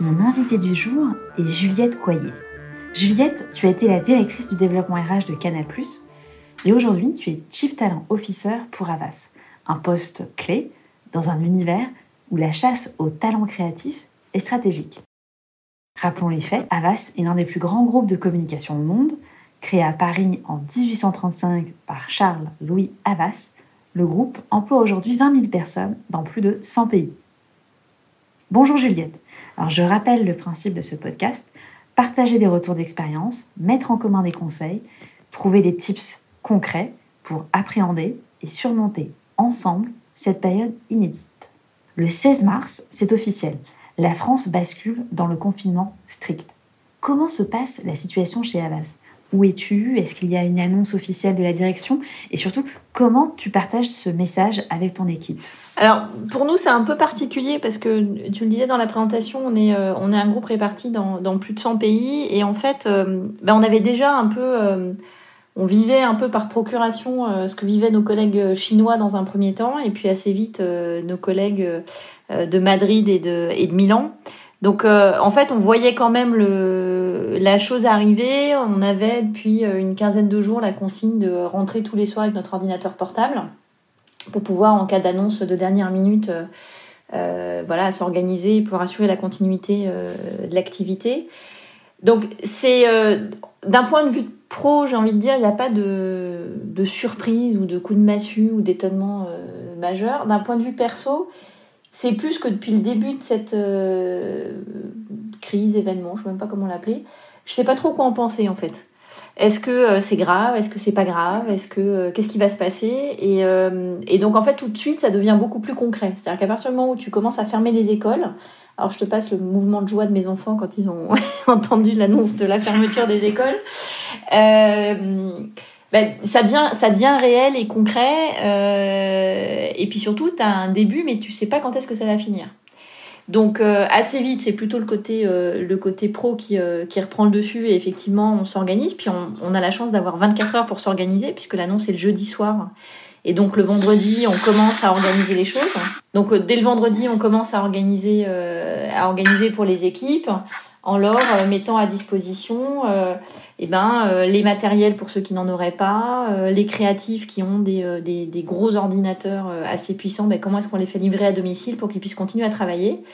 Mon invitée du jour est Juliette Coyer. Juliette, tu as été la directrice du développement RH de Canal+, et aujourd'hui tu es Chief Talent Officer pour Avas, un poste clé dans un univers où la chasse aux talents créatifs est stratégique. Rappelons les faits, Avas est l'un des plus grands groupes de communication au monde, créé à Paris en 1835 par Charles Louis Havas. Le groupe emploie aujourd'hui 20 000 personnes dans plus de 100 pays. Bonjour Juliette. Alors je rappelle le principe de ce podcast partager des retours d'expérience, mettre en commun des conseils, trouver des tips concrets pour appréhender et surmonter ensemble cette période inédite. Le 16 mars, c'est officiel. La France bascule dans le confinement strict. Comment se passe la situation chez Havas? Où es-tu Est-ce qu'il y a une annonce officielle de la direction? Et surtout, comment tu partages ce message avec ton équipe? Alors, pour nous, c'est un peu particulier parce que tu le disais dans la présentation, on est, euh, on est un groupe réparti dans, plus de 100 pays et en fait, euh, ben, on avait déjà un peu, euh, on vivait un peu par procuration ce que vivaient nos collègues chinois dans un premier temps et puis assez vite nos collègues de Madrid et de, et de Milan. Donc, en fait, on voyait quand même la chose arriver. On avait depuis une quinzaine de jours la consigne de rentrer tous les soirs avec notre ordinateur portable pour pouvoir, en cas d'annonce de dernière minute, euh, euh, voilà, s'organiser pour assurer la continuité euh, de l'activité. Donc, c'est d'un point de vue pro, j'ai envie de dire, il n'y a pas de, surprise ou de coup de massue ou d'étonnement majeur. D'un point de vue perso, c'est plus que depuis le début de cette crise, événement, je ne sais même pas comment l'appeler, je ne sais pas trop quoi en penser en fait. Est-ce que euh, c'est grave? Est-ce que c'est pas grave? Est-ce que euh, qu'est-ce qui va se passer? Et, euh, et, donc en fait tout de suite ça devient beaucoup plus concret. C'est-à-dire qu'à partir du moment où tu commences à fermer les écoles, alors je te passe le mouvement de joie de mes enfants quand ils ont entendu l'annonce de la fermeture des écoles. ben, ça devient ça devient réel et concret et puis surtout tu as un début mais tu sais pas quand est-ce que ça va finir. Donc euh, assez vite, c'est plutôt le côté euh, le côté pro qui, euh, qui reprend le dessus et effectivement on s'organise. Puis on, a la chance d'avoir 24 heures pour s'organiser puisque l'annonce est le jeudi soir. Et donc le vendredi, on commence à organiser les choses. Donc dès le vendredi, on commence à organiser pour les équipes en leur mettant à disposition eh ben, euh, les matériels pour ceux qui n'en auraient pas, euh, les créatifs qui ont des, euh, des, des gros ordinateurs assez puissants, ben, comment est-ce qu'on les fait livrer à domicile pour qu'ils puissent continuer à travailler?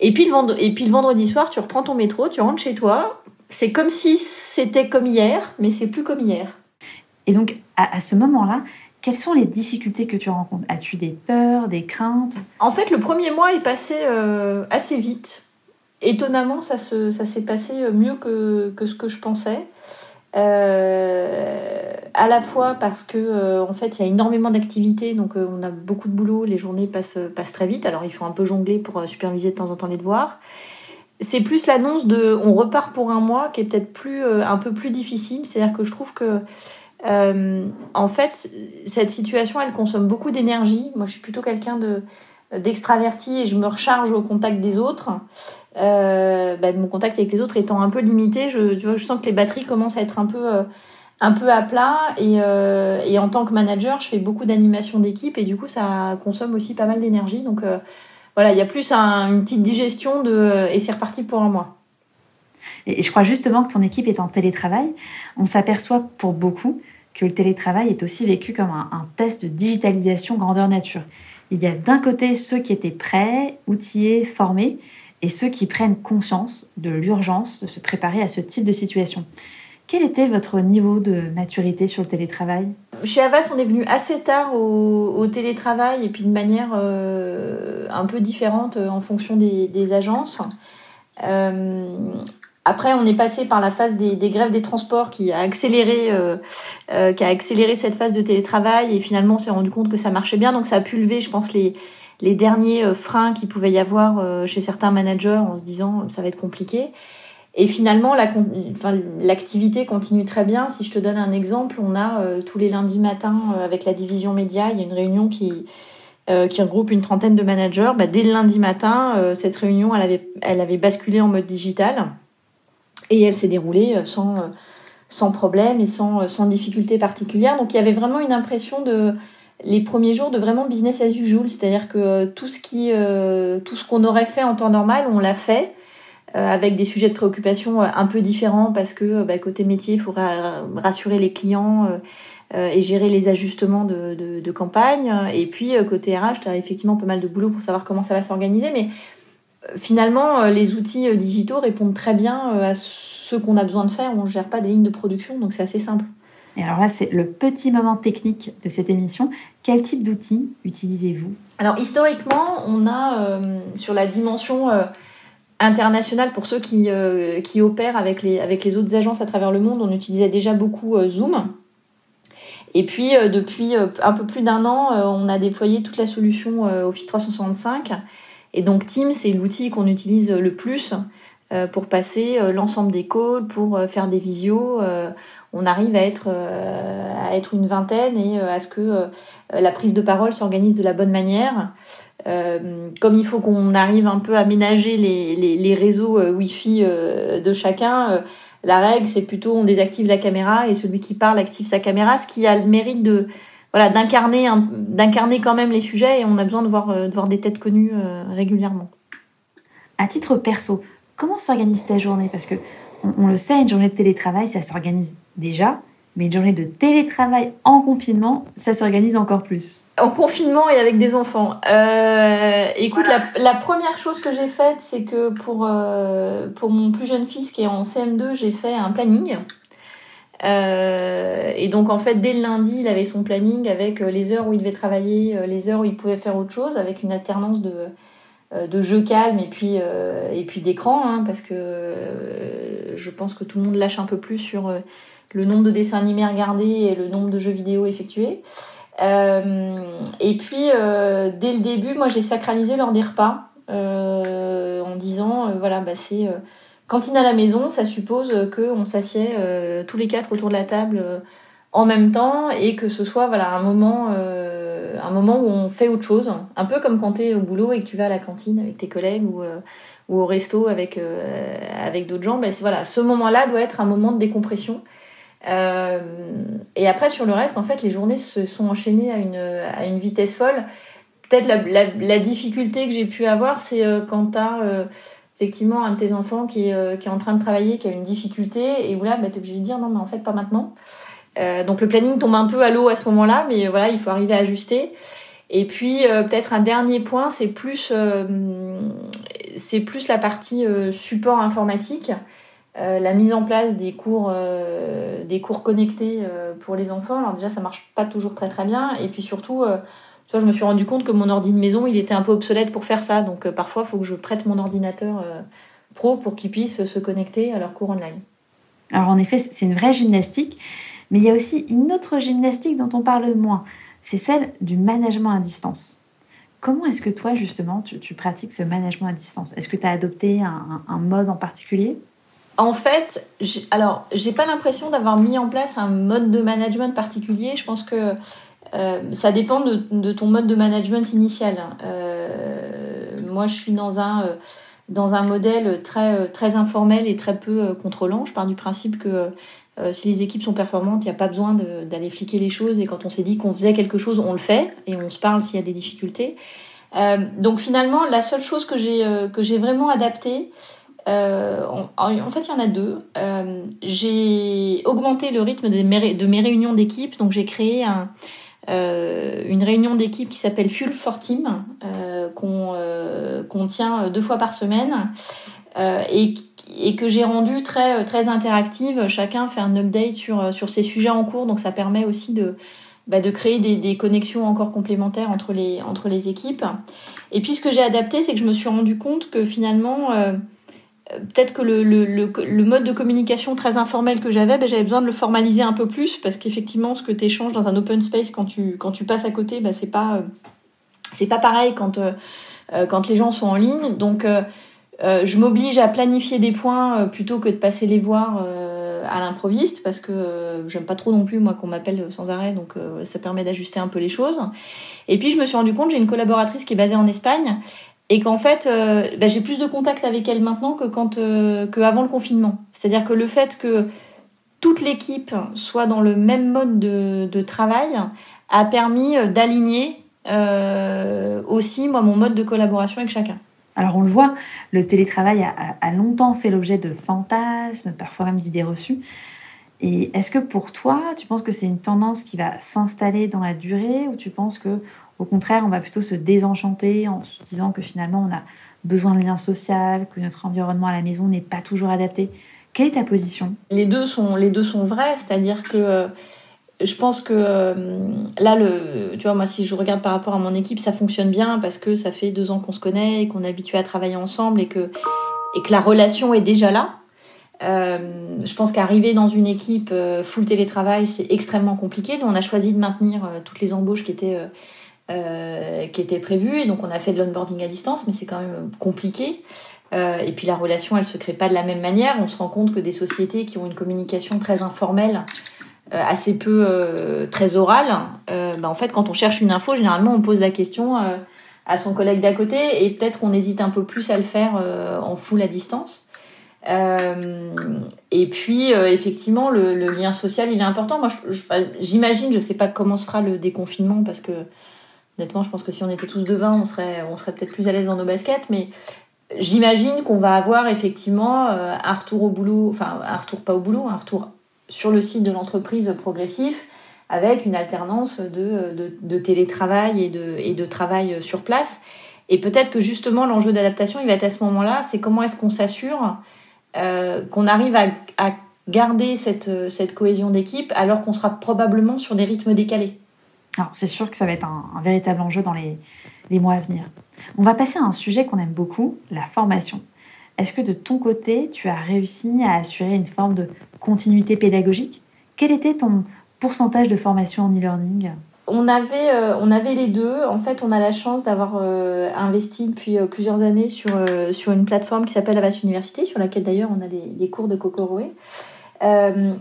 Et puis, le vendredi, et puis le vendredi soir, tu reprends ton métro, tu rentres chez toi. C'est comme si c'était comme hier, mais c'est plus comme hier. Et donc, à, à ce moment-là, quelles sont les difficultés que tu rencontres? As-tu des peurs, des craintes? En fait, le premier mois est passé assez vite. Étonnamment, ça, se, ça s'est passé mieux que, ce que je pensais. Euh, à la fois parce que euh, en fait il y a énormément d'activités, donc euh, on a beaucoup de boulot, les journées passent, très vite, alors il faut un peu jongler pour superviser de temps en temps les devoirs. C'est plus l'annonce de on repart pour un mois qui est peut-être plus un peu plus difficile, c'est-à-dire que je trouve que en fait cette situation elle consomme beaucoup d'énergie. Moi je suis plutôt quelqu'un de d'extraverti et je me recharge au contact des autres. Euh, bah, mon contact avec les autres étant un peu limité, je, tu vois, je sens que les batteries commencent à être un peu, euh, un peu à plat. Et, euh, et, en tant que manager, je fais beaucoup d'animation d'équipe et du coup, ça consomme aussi pas mal d'énergie. Donc voilà, il y a plus un, une petite digestion de, et c'est reparti pour un mois. Et je crois justement que ton équipe est en télétravail. On s'aperçoit pour beaucoup que le télétravail est aussi vécu comme un test de digitalisation grandeur nature. Il y a d'un côté ceux qui étaient prêts, outillés, formés, et ceux qui prennent conscience de l'urgence de se préparer à ce type de situation. Quel était votre niveau de maturité sur le télétravail? Chez Avas, on est venu assez tard au, télétravail et puis de manière euh, un peu différente euh, en fonction des, agences. Euh, après, on est passé par la phase des, grèves des transports qui a accéléré, qui a accéléré cette phase de télétravail et finalement on s'est rendu compte que ça marchait bien. Donc ça a pu lever, je pense, les, les derniers euh, freins qu'il pouvait y avoir euh, chez certains managers en se disant ça va être compliqué. Et finalement, l'activité la, continue très bien. Si je te donne un exemple, on a euh, tous les lundis matins avec la division média, il y a une réunion qui, qui regroupe une trentaine de managers. Bah, dès le lundi matin, cette réunion, elle avait, elle avait basculé en mode digital et elle s'est déroulée sans, sans problème et sans, sans difficulté particulière. Donc il y avait vraiment une impression de les premiers jours de vraiment business as usual, c'est-à-dire que tout ce qui, euh, tout ce qu'on aurait fait en temps normal, on l'a fait. avec des sujets de préoccupation un peu différents parce que bah, côté métier, il faudra rassurer les clients et gérer les ajustements de, de, campagne. Et puis côté RH, tu as effectivement pas mal de boulot pour savoir comment ça va s'organiser. Mais finalement, les outils digitaux répondent très bien à ce qu'on a besoin de faire. On ne gère pas des lignes de production, donc c'est assez simple. Et alors là, c'est le petit moment technique de cette émission. Quel type d'outils utilisez-vous? Alors historiquement, on a euh, sur la dimension euh, internationale, pour ceux qui, euh, qui opèrent avec les, avec les autres agences à travers le monde, on utilisait déjà beaucoup Zoom. Et puis, depuis un peu plus d'un an, on a déployé toute la solution Office 365. Et donc, Teams, c'est l'outil qu'on utilise le plus pour passer l'ensemble des calls, pour faire des visios on arrive à être, euh, à être une vingtaine et euh, à ce que euh, la prise de parole s'organise de la bonne manière. comme il faut qu'on arrive un peu à ménager les, réseaux Wi-Fi de chacun, la règle c'est plutôt on désactive la caméra et celui qui parle active sa caméra, ce qui a le mérite de voilà d'incarner d'incarner quand même les sujets et on a besoin de voir de voir des têtes connues régulièrement. À titre perso, comment s'organise ta journée? Parce que on, le sait, une journée de télétravail, ça s'organise déjà, mais une journée de télétravail en confinement, ça s'organise encore plus. En confinement et avec des enfants. Euh, écoute, la, première chose que j'ai faite, c'est que pour, euh, pour mon plus jeune fils qui est en CM2, j'ai fait un planning. Euh, et donc en fait, dès le lundi, il avait son planning avec les heures où il devait travailler, les heures où il pouvait faire autre chose, avec une alternance de, de jeux calmes et puis, et puis d'écran, hein, parce que je pense que tout le monde lâche un peu plus sur le nombre de dessins animés regardés et le nombre de jeux vidéo effectués. Euh, et puis, euh, dès le début, moi, j'ai sacralisé l'heure des repas euh, en disant, voilà, bah, c'est cantine à la maison, ça suppose qu'on s'assied tous les quatre autour de la table en même temps et que ce soit voilà un moment un moment où on fait autre chose un peu comme quand tu es au boulot et que tu vas à la cantine avec tes collègues ou, ou au resto avec avec d'autres gens ben voilà ce moment là doit être un moment de décompression euh, et après, sur le reste, en fait, les journées se sont enchaînées à une, à une vitesse folle. Peut-être la, difficulté que j'ai pu avoir, c'est euh, quand tu as euh, effectivement un de tes enfants qui est, qui est en train de travailler, qui a une difficulté, et où là, bah, tu es obligé de dire non, mais en fait, pas maintenant. Donc le planning tombe un peu à l'eau à ce moment-là, mais voilà, il faut arriver à ajuster. Et puis peut-être un dernier point, c'est plus, c'est plus la partie support informatique. Euh, la mise en place des cours, euh, des cours connectés euh, pour les enfants. Alors déjà, ça marche pas toujours très très bien. Et puis surtout, tu vois, je me suis rendu compte que mon ordi de maison, il était un peu obsolète pour faire ça. Donc parfois, il faut que je prête mon ordinateur pro pour qu'ils puissent se connecter à leurs cours online. Alors en effet, c'est une vraie gymnastique. Mais il y a aussi une autre gymnastique dont on parle moins. C'est celle du management à distance. Comment est-ce que toi, justement, tu, pratiques ce management à distance? Est-ce que tu as adopté un mode en particulier? En fait, alors, j'ai pas l'impression d'avoir mis en place un mode de management particulier. Je pense que euh, ça dépend de, ton mode de management initial. Euh, moi, je suis dans un, euh, dans un modèle très, très informel et très peu contrôlant. Je pars du principe que si les équipes sont performantes, il n'y a pas besoin d'aller fliquer les choses. Et quand on s'est dit qu'on faisait quelque chose, on le fait et on se parle s'il y a des difficultés. donc finalement, la seule chose que j'ai que j'ai vraiment adaptée, euh, en, fait, il y en a deux. Euh, j'ai augmenté le rythme de mes, réunions d'équipe, donc j'ai créé un, euh, une réunion d'équipe qui s'appelle Fuel for Team, qu'on tient deux fois par semaine et, et, que j'ai rendu très, très interactive. Chacun fait un update sur, sur ses sujets en cours, donc ça permet aussi de, bah, de créer des, des, connexions encore complémentaires entre les, entre les équipes. Et puis ce que j'ai adapté, c'est que je me suis rendu compte que finalement peut-être que le, le, le, mode de communication très informel que j'avais, ben, j'avais besoin de le formaliser un peu plus parce qu'effectivement, ce que tu échanges dans un open space quand tu, quand tu passes à côté, ben, c'est pas, pas pareil quand, euh, euh, quand les gens sont en ligne. Donc, euh, je m'oblige à planifier des points plutôt que de passer les voir à l'improviste parce que j'aime pas trop non plus moi qu'on m'appelle sans arrêt donc ça permet d'ajuster un peu les choses. Et puis je me suis rendu compte j'ai une collaboratrice qui est basée en Espagne et qu'en fait euh, bah, j'ai plus de contact avec elle maintenant que quand euh, avant le confinement. C'est-à-dire que le fait que toute l'équipe soit dans le même mode de, de travail a permis euh, d'aligner euh, aussi moi mon mode de collaboration avec chacun. Alors on le voit, le télétravail a, longtemps fait l'objet de fantasmes, parfois même d'idées reçues. Et est-ce que pour toi, tu penses que c'est une tendance qui va s'installer dans la durée ou tu penses que au contraire, on va plutôt se désenchanter en se disant que finalement on a besoin de lien social, que notre environnement à la maison n'est pas toujours adapté? Quelle est ta position? Les deux sont les deux sont vrais, c'est-à-dire que euh, je pense que euh, là, le, tu vois, moi, si je regarde par rapport à mon équipe, ça fonctionne bien parce que ça fait deux ans qu'on se connaît et qu'on est habitué à travailler ensemble et que, et que la relation est déjà là. Euh, je pense qu'arriver dans une équipe euh, full télétravail, c'est extrêmement compliqué. Nous, on a choisi de maintenir toutes les embauches qui étaient, qui étaient prévues et donc on a fait de l'onboarding à distance, mais c'est quand même compliqué. et puis la relation, elle se crée pas de la même manière. On se rend compte que des sociétés qui ont une communication très informelle assez peu euh, très oral, euh, bah, en fait, quand on cherche une info, généralement, on pose la question à son collègue d'à côté et peut-être qu'on hésite un peu plus à le faire en full à distance. et puis, effectivement, le, lien social, il est important. Moi, j'imagine, je, ne sais pas comment se fera le déconfinement parce que, honnêtement, je pense que si on était tous devant, on serait, on serait peut-être plus à l'aise dans nos baskets, mais j'imagine qu'on va avoir effectivement un retour au boulot, enfin, un retour pas au boulot, un retour sur le site de l'entreprise progressif avec une alternance de, de, télétravail et de, et de travail sur place. Et peut-être que justement l'enjeu d'adaptation, il va être à ce moment-là, c'est comment est-ce qu'on s'assure euh, qu'on arrive à, à, garder cette, cette cohésion d'équipe alors qu'on sera probablement sur des rythmes décalés. Alors c'est sûr que ça va être un, un véritable enjeu dans les, les mois à venir. On va passer à un sujet qu'on aime beaucoup, la formation. Est-ce que de ton côté, tu as réussi à assurer une forme de continuité pédagogique? Quel était ton pourcentage de formation en e-learning? On avait, euh, on avait les deux. En fait, on a la chance d'avoir euh, investi depuis euh, plusieurs années sur, sur une plateforme qui s'appelle Avas Université, sur laquelle d'ailleurs on a des, cours de Kokoroé.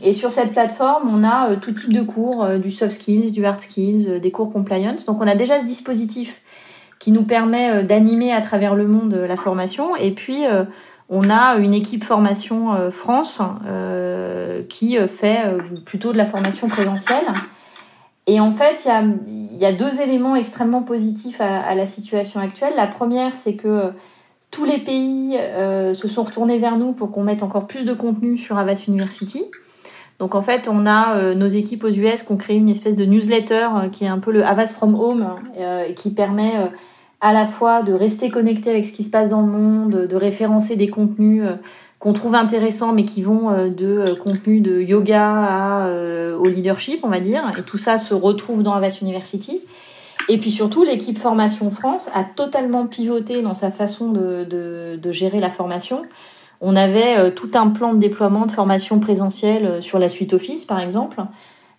et sur cette plateforme, on a tout type de cours, du soft skills, du hard skills, des cours compliance. Donc on a déjà ce dispositif qui nous permet d'animer à travers le monde la formation. Et puis, on a une équipe formation euh, France euh, qui euh, fait plutôt de la formation présentielle. Et en fait, il y a, deux éléments extrêmement positifs à, la situation actuelle. La première, c'est que tous les pays se sont retournés vers nous pour qu'on mette encore plus de contenu sur Avas University. Donc en fait, on a nos équipes aux US qui ont créé une espèce de newsletter qui est un peu le Avas from Home, qui permet à la fois de rester connecté avec ce qui se passe dans le monde, de référencer des contenus euh, qu'on trouve intéressants mais qui vont euh, de euh, contenus de yoga au leadership, on va dire. Et tout ça se retrouve dans Avast University. Et puis surtout, l'équipe Formation France a totalement pivoté dans sa façon de, de, de gérer la formation. On avait tout un plan de déploiement de formation présentielle sur la suite Office, par exemple.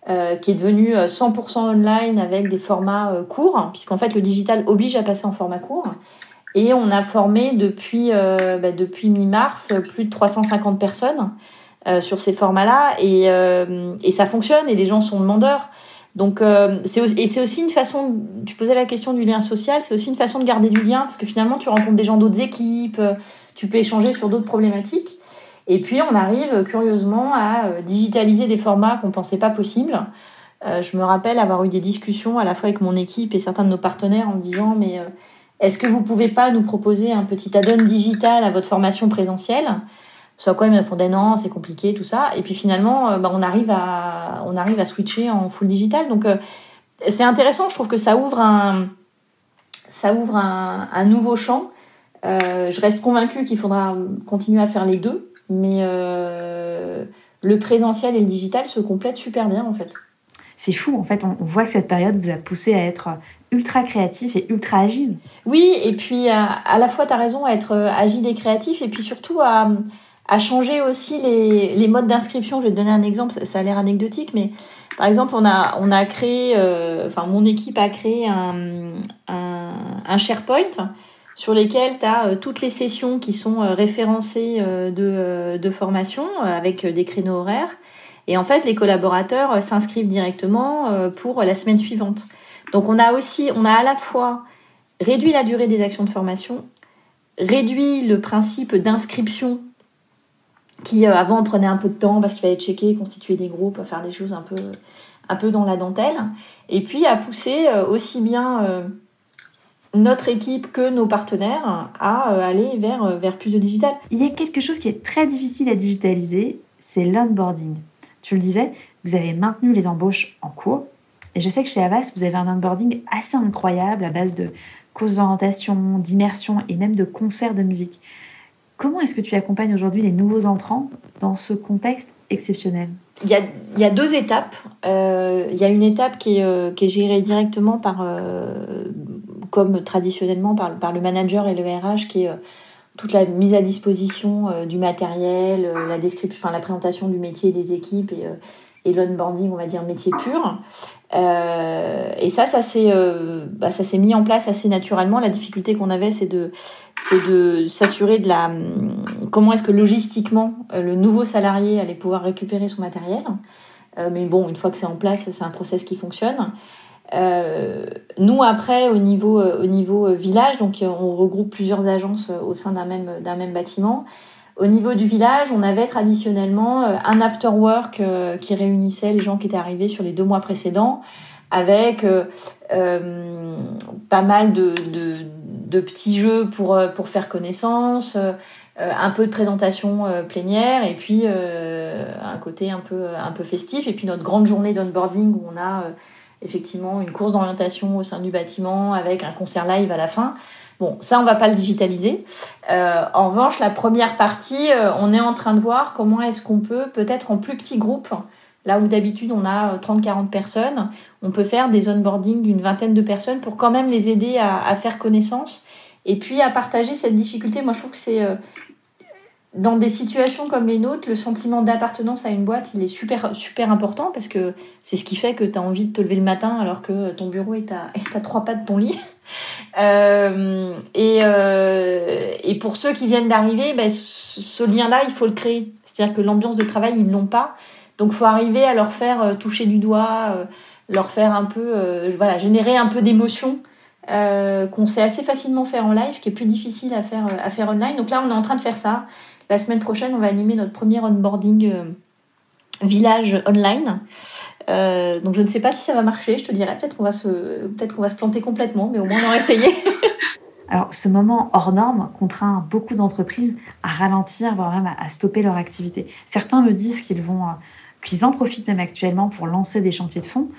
Euh, qui est devenu 100% euh, online avec des formats euh, courts, puisqu'en fait le digital oblige à passer en format court. Et on a formé depuis, bah, depuis mi-mars plus de 350 personnes sur ces formats-là, et, et ça fonctionne, et les gens sont demandeurs. Donc, c'est et c'est aussi une façon, tu posais la question du lien social, c'est aussi une façon de garder du lien, parce que finalement tu rencontres des gens d'autres équipes, tu peux échanger sur d'autres problématiques. Et puis on arrive curieusement à euh, digitaliser des formats qu'on pensait pas possibles. Euh, je me rappelle avoir eu des discussions à la fois avec mon équipe et certains de nos partenaires en disant mais euh, est-ce que vous pouvez pas nous proposer un petit add-on digital à votre formation présentielle? Soit quoi, ils me répondaient non, c'est compliqué, tout ça. Et puis finalement, bah, on arrive à on arrive à switcher en full digital. Donc c'est intéressant. Je trouve que ça ouvre un ça ouvre un, un nouveau champ. je reste convaincue qu'il faudra continuer à faire les deux mais euh, le présentiel et le digital se complètent super bien en fait. C'est fou, en fait, on voit que cette période vous a poussé à être ultra créatif et ultra agile. Oui, et puis à, la fois, tu as raison, à être euh, agile et créatif, et puis surtout à, à changer aussi les, les modes d'inscription. Je vais te donner un exemple, ça, a l'air anecdotique, mais par exemple, on a, on a créé, euh, enfin, mon équipe a créé un, un, un SharePoint sur lesquels tu as euh, toutes les sessions qui sont euh, référencées euh, de, formation avec des créneaux horaires. Et en fait, les collaborateurs s'inscrivent directement pour la semaine suivante. Donc on a aussi, on a à la fois réduit la durée des actions de formation, réduit le principe d'inscription qui avant prenait un peu de temps parce qu'il fallait checker, constituer des groupes, faire des choses un peu, dans la dentelle, et puis a poussé aussi bien notre équipe que nos partenaires à aller vers, vers plus de digital. Il y a quelque chose qui est très difficile à digitaliser, c'est l'onboarding. Tu le disais, vous avez maintenu les embauches en cours. Et je sais que chez Avas, vous avez un onboarding assez incroyable à base de courses d'orientation, d'immersion et même de concerts de musique. Comment est-ce que tu accompagnes aujourd'hui les nouveaux entrants dans ce contexte exceptionnel? Il y, a, il y a, deux étapes. Euh, il y a une étape qui est, euh, qui est gérée directement par, euh, comme traditionnellement par, le manager et le RH, qui est toute la mise à disposition du matériel, la description, enfin la présentation du métier des équipes et, et l'onboarding, on va dire métier pur. Euh, et ça, ça s'est, euh, bah, ça s'est mis en place assez naturellement. La difficulté qu'on avait, c'est de, c'est de s'assurer de la, comment est-ce que logistiquement euh, le nouveau salarié allait pouvoir récupérer son matériel. Euh, mais bon, une fois que c'est en place, c'est un process qui fonctionne. Euh, nous après au niveau au niveau village donc on regroupe plusieurs agences au sein d'un même d'un même bâtiment au niveau du village, on avait traditionnellement euh, un after work euh, qui réunissait les gens qui étaient arrivés sur les deux mois précédents, avec euh, pas mal de, de, petits jeux pour, pour faire connaissance, un peu de présentation plénière et puis un côté un peu, un peu festif. Et puis notre grande journée d'onboarding où on a effectivement une course d'orientation au sein du bâtiment avec un concert live à la fin. Bon, ça, on va pas le digitaliser. Euh, en revanche, la première partie, euh, on est en train de voir comment est-ce qu'on peut, peut-être en plus petit groupe, là où d'habitude on a 30-40 euh, personnes, on peut faire des onboarding d'une vingtaine de personnes pour quand même les aider à, à, faire connaissance et puis à partager cette difficulté. Moi, je trouve que c'est dans des situations comme les nôtres, le sentiment d'appartenance à une boîte, il est super, super important parce que c'est ce qui fait que tu as envie de te lever le matin alors que ton bureau est à, est à trois pas de ton lit. Euh, et, euh, et pour ceux qui viennent d'arriver, ben, ce, lien-là, il faut le créer. C'est-à-dire que l'ambiance de travail, ils l'ont pas. Donc, faut arriver à leur faire euh, toucher du doigt, leur faire un peu, voilà, générer un peu d'émotion qu'on sait assez facilement faire en live, qui est plus difficile à faire, à faire online. Donc là, on est en train de faire ça. La semaine prochaine, on va animer notre premier onboarding village online. Euh, donc je ne sais pas si ça va marcher, je te dirais. Peut-être qu'on va se, peut-être qu'on va se planter complètement, mais au moins on aura essayé. Alors ce moment hors norme contraint beaucoup d'entreprises à ralentir, voire même à stopper leur activité. Certains me disent qu'ils vont, euh, qu'ils en profitent même actuellement pour lancer des chantiers de fond.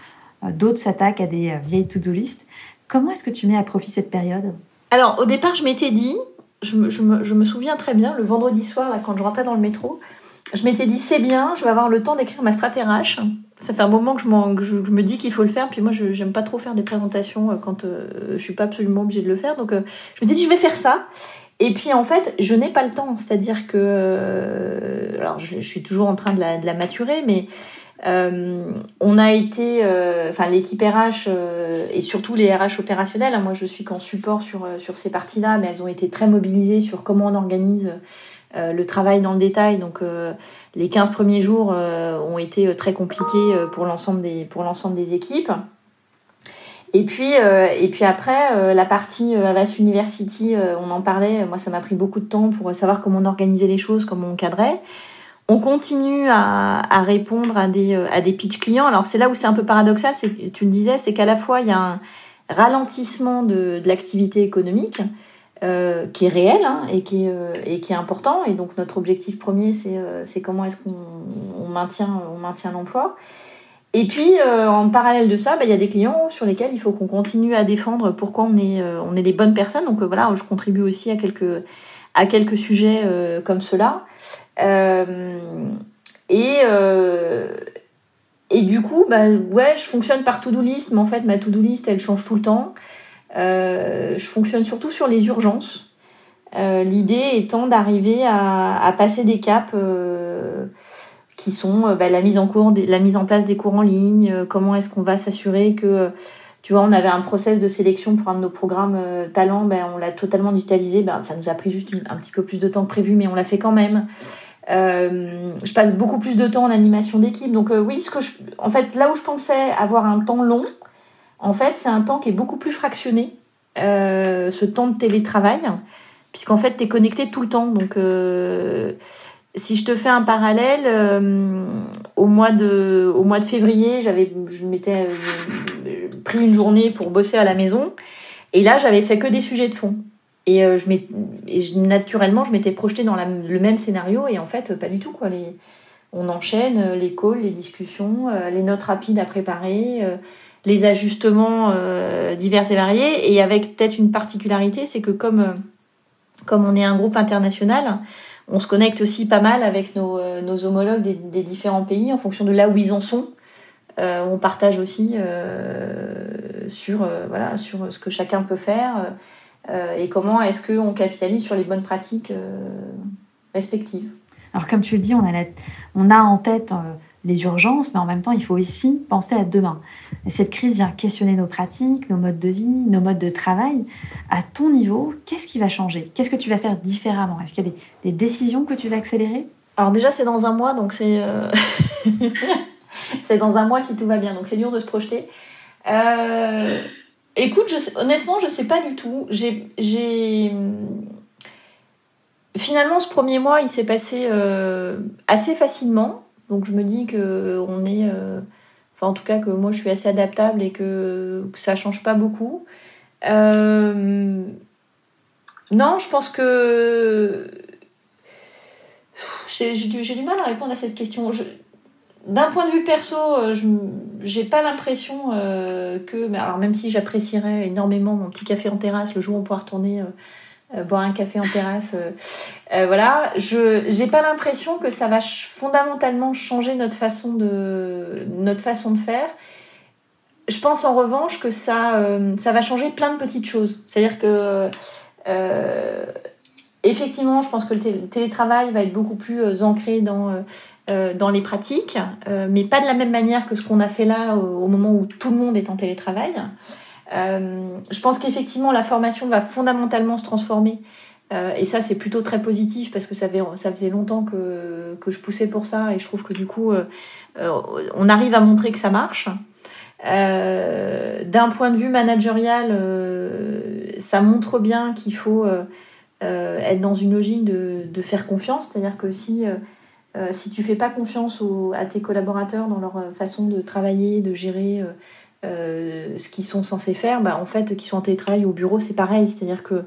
Euh, d'autres s'attaquent à des vieilles to-do list. Comment est-ce que tu mets à profit cette période? Alors au départ, je m'étais dit, je me, souviens très bien, le vendredi soir, là, quand je rentrais dans le métro, je m'étais dit c'est bien, je vais avoir le temps d'écrire ma strat RH ça fait un moment que je, me dis qu'il faut le faire. Puis moi, je n'aime pas trop faire des présentations euh, quand euh, je suis pas absolument obligée de le faire. Donc, euh, je me dis, je vais faire ça. Et puis, en fait, je n'ai pas le temps. C'est-à-dire que, alors, je, suis toujours en train de la, de la maturer, mais on a été, enfin, l'équipe RH et surtout les RH opérationnels. Hein, moi, je suis qu'en support sur ces parties-là, mais elles ont été très mobilisées sur comment on organise le travail dans le détail. Donc les 15 premiers jours euh, ont été euh, très compliqués euh, pour l'ensemble des, pour l'ensemble des équipes. Et puis, et puis après, la partie Avas University, on en parlait. Moi, ça m'a pris beaucoup de temps pour savoir comment on organisait les choses, comment on cadrait. On continue à, répondre à des, à des pitch clients. Alors, c'est là où c'est un peu paradoxal. C'est, tu le disais, c'est qu'à la fois, il y a un ralentissement de, de l'activité économique, euh, qui est réel hein, et, qui est, euh, et important. Et donc notre objectif premier, c'est euh, comment est-ce qu'on on maintient, on maintient l'emploi. Et puis en parallèle de ça, bah, il y a des clients sur lesquels il faut qu'on continue à défendre pourquoi on est, on est les bonnes personnes. Donc voilà, je contribue aussi à quelques, à quelques sujets comme cela. Et et du coup, bah, ouais, je fonctionne par to-do list, mais en fait, ma to-do list, elle change tout le temps. Euh, je fonctionne surtout sur les urgences. Euh, l'idée étant d'arriver à, passer des caps euh, qui sont bah, la mise en cours, la mise en place des cours en ligne. comment est-ce qu'on va s'assurer que tu vois, on avait un process de sélection pour un de nos programmes talents, ben, on l'a totalement digitalisé. Ben, ça nous a pris juste un petit peu plus de temps que prévu, mais on l'a fait quand même. Euh, je passe beaucoup plus de temps en animation d'équipe. Donc oui, ce que je, en fait, là où je pensais avoir un temps long, en fait, c'est un temps qui est beaucoup plus fractionné, euh, ce temps de télétravail, puisqu'en fait, tu es connecté tout le temps. Donc, euh, si je te fais un parallèle, euh, au, mois de, au mois de février, j'avais, je m'étais pris une journée pour bosser à la maison. Et là, j'avais fait que des sujets de fond. Et, je naturellement, je m'étais projetée dans le même scénario. Et en fait, pas du tout. Quoi. On enchaîne les calls, les discussions, les notes rapides à préparer, les ajustements divers et variés. Et avec peut-être une particularité, c'est que comme, comme on est un groupe international, on se connecte aussi pas mal avec nos, homologues des, des, différents pays en fonction de là où ils en sont. Euh, on partage aussi euh, sur, euh, voilà, sur ce que chacun peut faire et comment est-ce qu'on capitalise sur les bonnes pratiques respectives? Alors comme tu le dis, on a, on a en tête les urgences, mais en même temps, il faut aussi penser à demain. Et cette crise vient questionner nos pratiques, nos modes de vie, nos modes de travail. À ton niveau, qu'est-ce qui va changer? Qu'est-ce que tu vas faire différemment? Est-ce qu'il y a des, des, décisions que tu vas accélérer? Alors déjà, c'est dans un mois, donc c'est... c'est dans un mois si tout va bien, donc c'est dur de se projeter. Euh, écoute, honnêtement, je sais pas du tout. J'ai, finalement ce premier mois, il s'est passé euh, assez facilement, donc je me dis que on est, euh, enfin en tout cas que moi je suis assez adaptable et que, que ça change pas beaucoup. non, je pense que j'ai du mal à répondre à cette question. D'un point de vue perso, euh, je j'ai pas l'impression euh, que, alors même si j'apprécierais énormément mon petit café en terrasse le jour où on pourra retourner euh, boire un café en terrasse, voilà, je j'ai pas l'impression que ça va fondamentalement changer notre façon de notre façon de faire. Je pense en revanche que ça ça va changer plein de petites choses. C'est-à-dire que effectivement, je pense que le télétravail va être beaucoup plus ancré dans euh, dans les pratiques, euh, mais pas de la même manière que ce qu'on a fait là au, moment où tout le monde est en télétravail. Euh, je pense qu'effectivement, la formation va fondamentalement se transformer. et ça, c'est plutôt très positif parce que ça, faisait longtemps que, que, je poussais pour ça et je trouve que du coup, on arrive à montrer que ça marche. D'un point de vue managérial, ça montre bien qu'il faut être dans une logique de, de faire confiance, c'est-à-dire que si euh, si tu fais pas confiance à tes collaborateurs dans leur euh, façon de travailler, de gérer euh, ce qu'ils sont censés faire, bah, en fait, qu'ils soient en télétravail ou au bureau, c'est pareil. C'est-à-dire que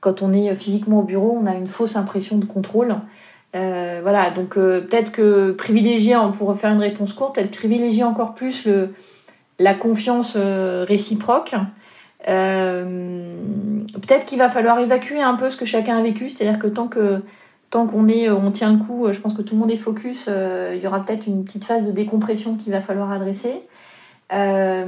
quand on est physiquement au bureau, on a une fausse impression de contrôle. voilà, donc peut-être que privilégier, pour faire une réponse courte, peut-être privilégier encore plus la confiance réciproque. peut-être qu'il va falloir évacuer un peu ce que chacun a vécu, c'est-à-dire que tant que tant qu'on est, euh, on tient le coup, euh, je pense que tout le monde est focus. Euh, il y aura peut-être une petite phase de décompression qu'il va falloir adresser. voilà,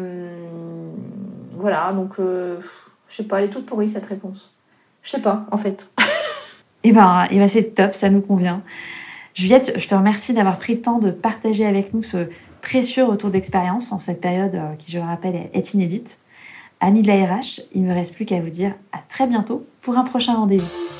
donc je sais pas, elle est toute pourrie cette réponse. Je sais pas, en fait. eh ben, eh ben c'est top, ça nous convient. Juliette, je te remercie d'avoir pris le temps de partager avec nous ce précieux retour d'expérience en cette période qui, je le rappelle, est inédite. Amis de la RH, il ne me reste plus qu'à vous dire à très bientôt pour un prochain rendez-vous.